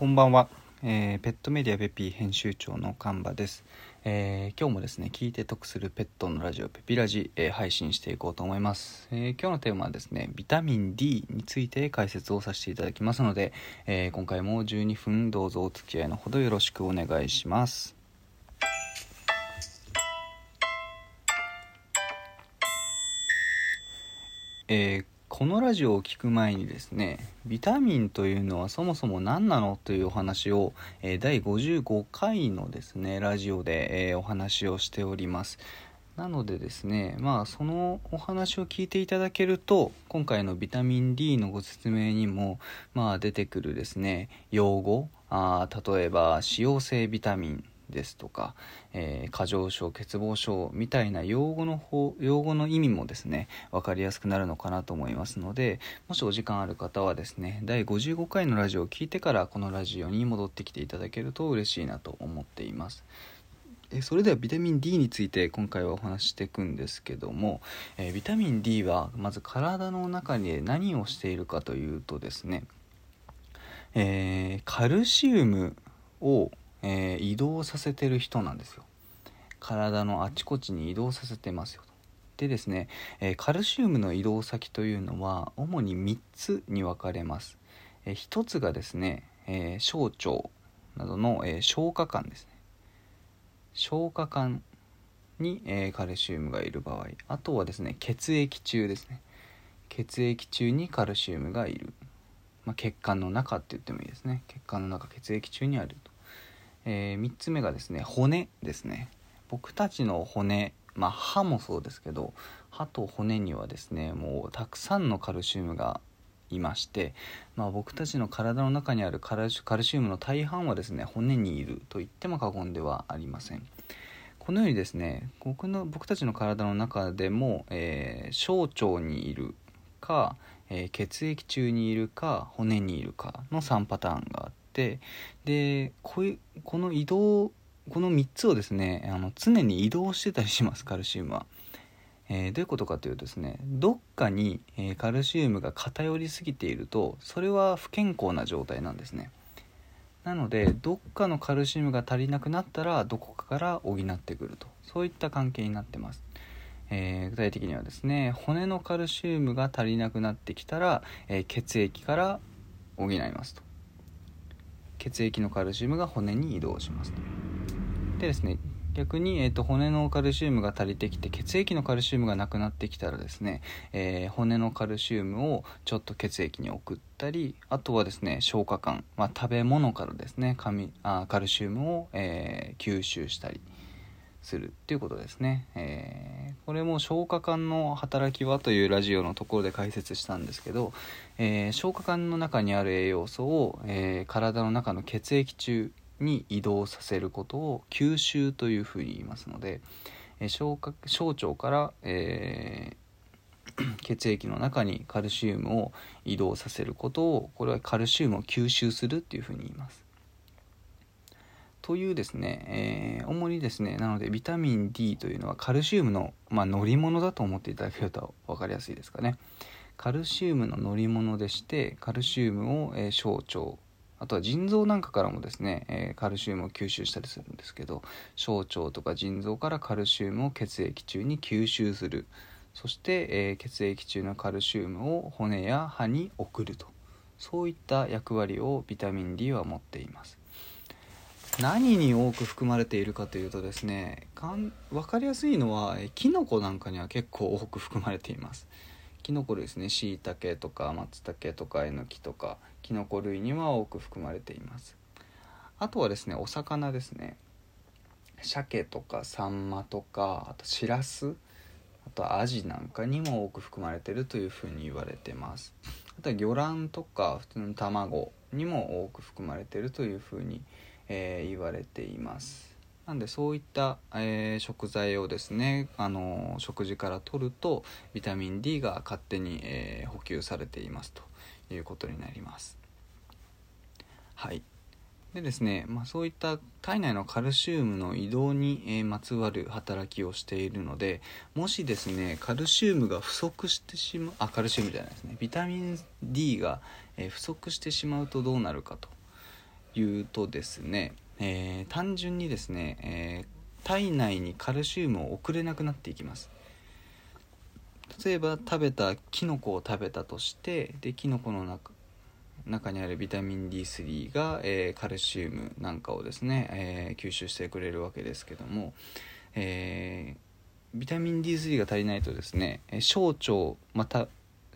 こんばんは、えーペットメディアベピー編集長の神場です、えー今日もですね聞いて得するペットのラジオペピラジ、えー配信していこうと思います、え今日のテーマはですねビタミン D について解説をさせていただきますので、え今回も12分どうぞお付き合いのほどよろしくお願いします。えーこのラジオを聞く前にですねビタミンというのはそもそも何なのというお話を、えー第55回のですねラジオで、えーお話をしております。なのでですねまあそのお話を聞いていただけると今回のビタミン D のご説明にもまあ出てくるですね用語あ例えば脂溶性ビタミンですとか、えー過剰症欠乏症みたいな用語の方用語の意味もですね分かりやすくなるのかなと思いますのでもしお時間ある方はですね第55回のラジオを聞いてからこのラジオに戻ってきていただけると嬉しいなと思っています。えそれではビタミン D について今回はお話ししていくんですけども、えービタミン D はまず体の中に何をしているかというとですね、えーカルシウムを、えー移動させてる人なんですよ。体のあちこちに移動させてますよでですね、えーカルシウムの移動先というのは主に3つに分かれます、え1つがですね、えー小腸などの、え消化管ですね。消化管に、えカルシウムがいる場合。あとはですね血液中ですね。血液中にカルシウムがいる、まあ、血管の中って言ってもいいですね。血管の中血液中にあると、え3つ目がですね骨ですね。僕たちの骨まあ歯もそうですけど歯と骨にはですねもうたくさんのカルシウムがいまして、まあ、僕たちの体の中にあるカルシカルシウムの大半はですね骨にいると言っても過言ではありません。このようにですね僕の僕たちの体の中でも、えー小腸にいるか、えー血液中にいるか骨にいるかの3パターンがあってでこういうこの移動この3つをですねあの常に移動してたりしますカルシウムは。えーどういうことかというとですねどっかに、えーカルシウムが偏りすぎているとそれは不健康な状態なんですね。なのでどっかのカルシウムが足りなくなったらどこかから補ってくると。そういった関係になってます、えー具体的にはですね骨のカルシウムが足りなくなってきたら、えー血液から補いますと。血液のカルシウムが骨に移動しますでですね逆に、えー、と骨のカルシウムが足りてきて血液のカルシウムがなくなってきたらですね、えー骨のカルシウムをちょっと血液に送ったりあとはですね消化管、まあ、食べ物からですねカミあカルシウムを、えー吸収したり。するっていうことですね、えーこれも消化管の働きはというラジオのところで解説したんですけど、えー消化管の中にある栄養素を、えー体の中の血液中に移動させることを吸収というふうに言いますので、え消化小腸から、え 血液の中にカルシウムを移動させることをこれはカルシウムを吸収するっていうふうに言います。というですね、えー主にですねなのでビタミン D というのはカルシウムの、まあ、乗り物だと思っていただけると分かりやすいですかね。カルシウムの乗り物でしてカルシウムを、えー小腸あとは腎臓なんかからもですね、えーカルシウムを吸収したりするんですけど小腸とか腎臓からカルシウムを血液中に吸収する。そして、えー血液中のカルシウムを骨や歯に送ると。そういった役割をビタミン D は持っています。何に多く含まれているかというとですねかん分かりやすいのはえーキノコなんかには結構多く含まれています。キノコ類ですね。しいたけとか松茸とかえのきとかキノコ類には多く含まれています。あとはですねお魚ですね。鮭とかサンマとかあとシラスあとアジなんかにも多く含まれているというふうに言われてます。あとは魚卵とか普通の卵にも多く含まれているというふうに、えー言われています。なんでそういった、えー食材をですね、あの食事から取るとビタミン D が勝手に、えー補給されていますということになります。はい。でですね、まあ、そういった体内のカルシウムの移動に、えまつわる働きをしているのでもしですねカルシウムが不足してしまうあカルシウムじゃないですね。ビタミン D が、え不足してしまうとどうなるかというとですね、えー、単純にですね、えー、体内にカルシウムを送れなくなっていきます。例えば食べたキノコを食べたとしてでキノコの中中にあるビタミン D3 が、えー、カルシウムなんかをですね、えー、吸収してくれるわけですけども、えー、ビタミン D3 が足りないとですね小腸また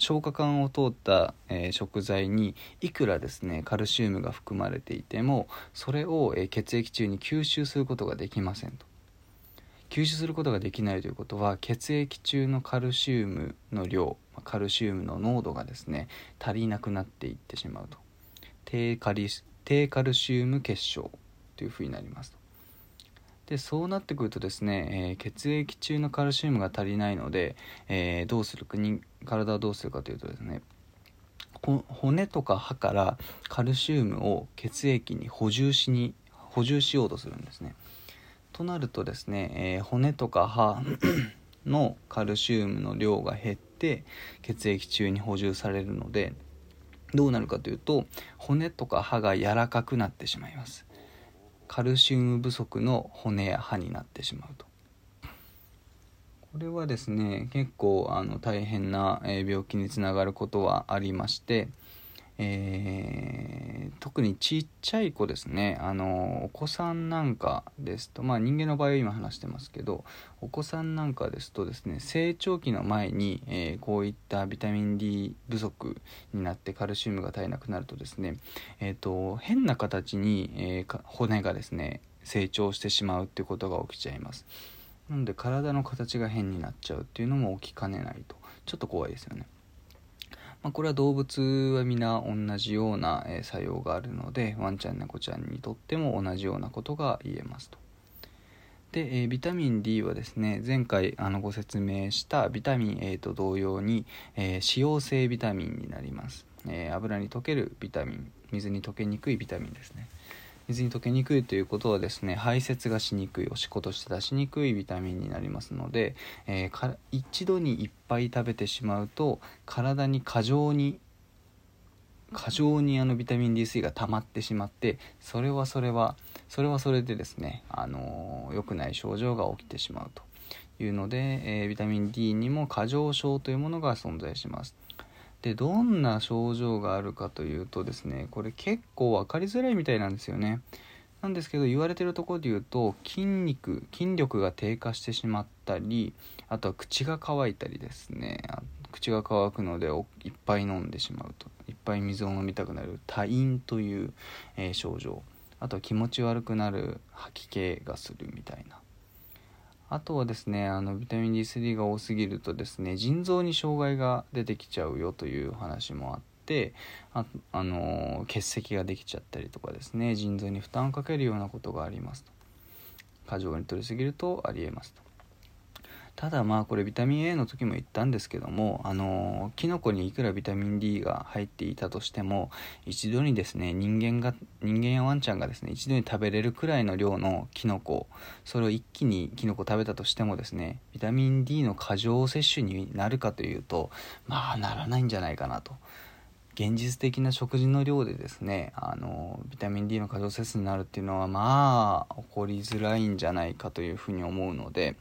消化管を通った、えー、食材にいくらですねカルシウムが含まれていてもそれを、えー、血液中に吸収することができませんと。吸収することができないということは血液中のカルシウムの量カルシウムの濃度がですね足りなくなっていってしまうと。低カリ低カルシウム結晶というふうになりますと。でそうなってくるとですね、えー、血液中のカルシウムが足りないので、えー、どうする？か体はどうするかというとですね骨とか歯からカルシウムを血液に補充しに補充しようとするんですね。となるとですね、えー、骨とか歯 のカルシウムの量が減って血液中に補充されるのでどうなるかというと骨とか歯が柔らかくなってしまいますカルシウム不足の骨や歯になってしまうと。これはですね結構あの大変な病気につながることはありましてえー、特にちっちゃい子ですね。あのお子さんなんかですとまあ人間の場合は今話してますけどお子さんなんかですとですね成長期の前に、えー、こういったビタミン D 不足になってカルシウムが足りなくなるとですね、えーと、変な形に、えー、骨がですね成長してしまうっていうことが起きちゃいます。なので体の形が変になっちゃうっていうのも起きかねないと。ちょっと怖いですよね。まあ、これは動物は皆同じような、え作用があるのでワンちゃん猫ちゃんにとっても同じようなことが言えますと。で、え、ビタミン D はですね前回あのご説明したビタミン A と同様に、えー、脂溶性ビタミンになります、えー、油に溶けるビタミン水に溶けにくいビタミンですね水に溶けにくいということはですね排泄がしにくいおしっことして出しにくいビタミンになりますので、えー、一度にいっぱい食べてしまうと体に過剰に過剰にあのビタミン D3 が溜まってしまってそれはそれはそれはそれでですねあの良くない症状が起きてしまうというので、えー、ビタミン D にも過剰症というものが存在します。でどんな症状があるかというとですねこれ結構分かりづらいみたいなんですよね。なんですけど言われてるところで言うと筋肉筋力が低下してしまったりあとは口が乾いたりですね。口が乾くのでいっぱい飲んでしまうと。いっぱい水を飲みたくなる。多飲という、えー、症状。あとは気持ち悪くなる吐き気がするみたいな。あとはですねあのビタミン D3 が多すぎるとですね腎臓に障害が出てきちゃうよという話もあってああの結石ができちゃったりとかですね腎臓に負担をかけるようなことがありますと。過剰に摂りすぎるとありえますと。ただまあこれビタミン A の時も言ったんですけどもあのキノコにいくらビタミン D が入っていたとしても一度にですね人間が人間やワンちゃんがですね一度に食べれるくらいの量のキノコそれを一気にキノコ食べたとしてもですねビタミン D の過剰摂取になるかというとまあならないんじゃないかなと。現実的な食事の量でですねあのビタミン D の過剰摂取になるっていうのはまあ起こりづらいんじゃないかというふうに思うので、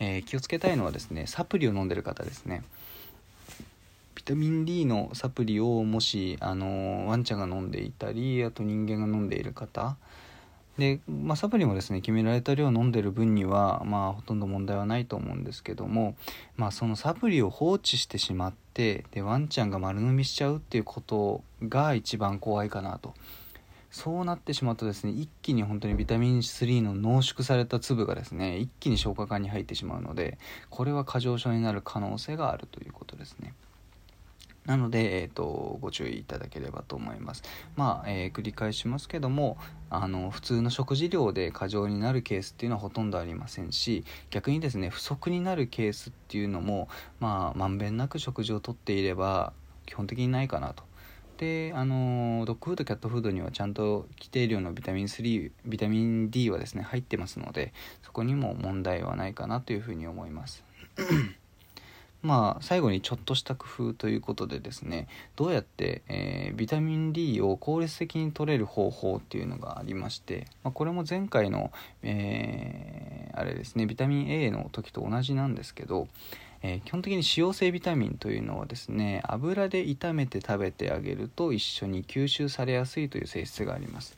えー、気をつけたいのはですねサプリを飲んでる方ですね。ビタミン D のサプリをもしあのワンちゃんが飲んでいたりあと人間が飲んでいる方で、まあ、サプリもですね決められた量を飲んでる分には、まあ、ほとんど問題はないと思うんですけども、まあ、そのサプリを放置してしまってでワンちゃんが丸飲みしちゃうっていうことが一番怖いかなと。そうなってしまうとですね一気に本当にビタミン3の濃縮された粒がですね一気に消化管に入ってしまうのでこれは過剰症になる可能性があるということですね。なので、えーと、ご注意いただければと思います。まあ、えー、繰り返しますけどもあの普通の食事量で過剰になるケースっていうのはほとんどありませんし逆にですね不足になるケースっていうのもまあまんべんなく食事をとっていれば基本的にないかなと。であのドッグフードキャットフードにはちゃんと規定量のビタミン3ビタミン D はですね入ってますのでそこにも問題はないかなというふうに思いますまあ最後にちょっとした工夫ということでですねどうやって、えー、ビタミン D を効率的に取れる方法っていうのがありまして、まあ、これも前回の、えー、あれですねビタミン A の時と同じなんですけど、えー、基本的に脂溶性ビタミンというのはですね油で炒めて食べてあげると一緒に吸収されやすいという性質があります。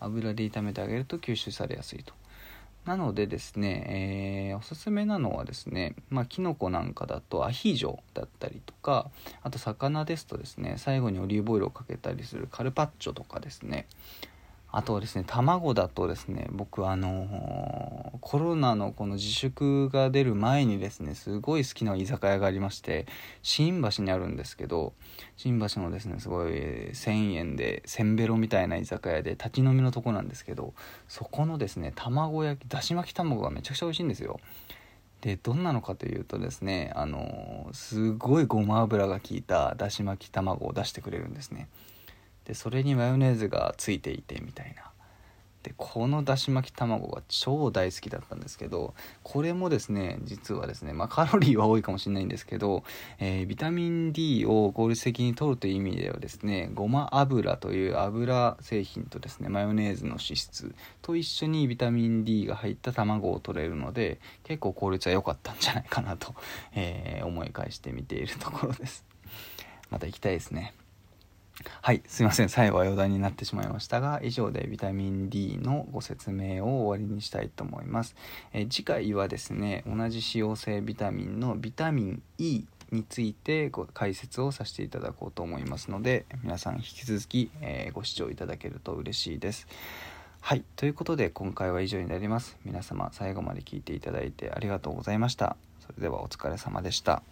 油で炒めてあげると吸収されやすいと。なのでですね、えー、おすすめなのはですね、まあ、キノコなんかだとアヒージョだったりとかあと魚ですとですね最後にオリーブオイルをかけたりするカルパッチョとかですね。あとですね卵だとですね僕あのー、コロナのこの自粛が出る前にですねすごい好きな居酒屋がありまして新橋にあるんですけど新橋のですねすごい1000円でせんべろみたいな居酒屋で立ち飲みのとこなんですけどそこのですね卵焼きだし巻き卵がめちゃくちゃ美味しいんですよ。でどんなのかというとですねあのー、すごいごま油が効いただし巻き卵を出してくれるんですね。でそれにマヨネーズがついていてみたいな。でこのだし巻き卵が超大好きだったんですけどこれもですね実はですねまあ、カロリーは多いかもしれないんですけど、えー、ビタミン D を効率的に摂るという意味ではですねごま油という油製品とですねマヨネーズの脂質と一緒にビタミン D が入った卵を取れるので結構効率は良かったんじゃないかなと、えー、思い返してみているところです。また行きたいですね。はい、すいません。最後は余談になってしまいましたが、以上でビタミン D のご説明を終わりにしたいと思います。え次回はですね、同じ脂溶性ビタミンのビタミン E についてご解説をさせていただこうと思いますので、皆さん引き続き、えー、ご視聴いただけると嬉しいです。はい、ということで今回は以上になります。皆様最後まで聞いていただいてありがとうございました。それではお疲れ様でした。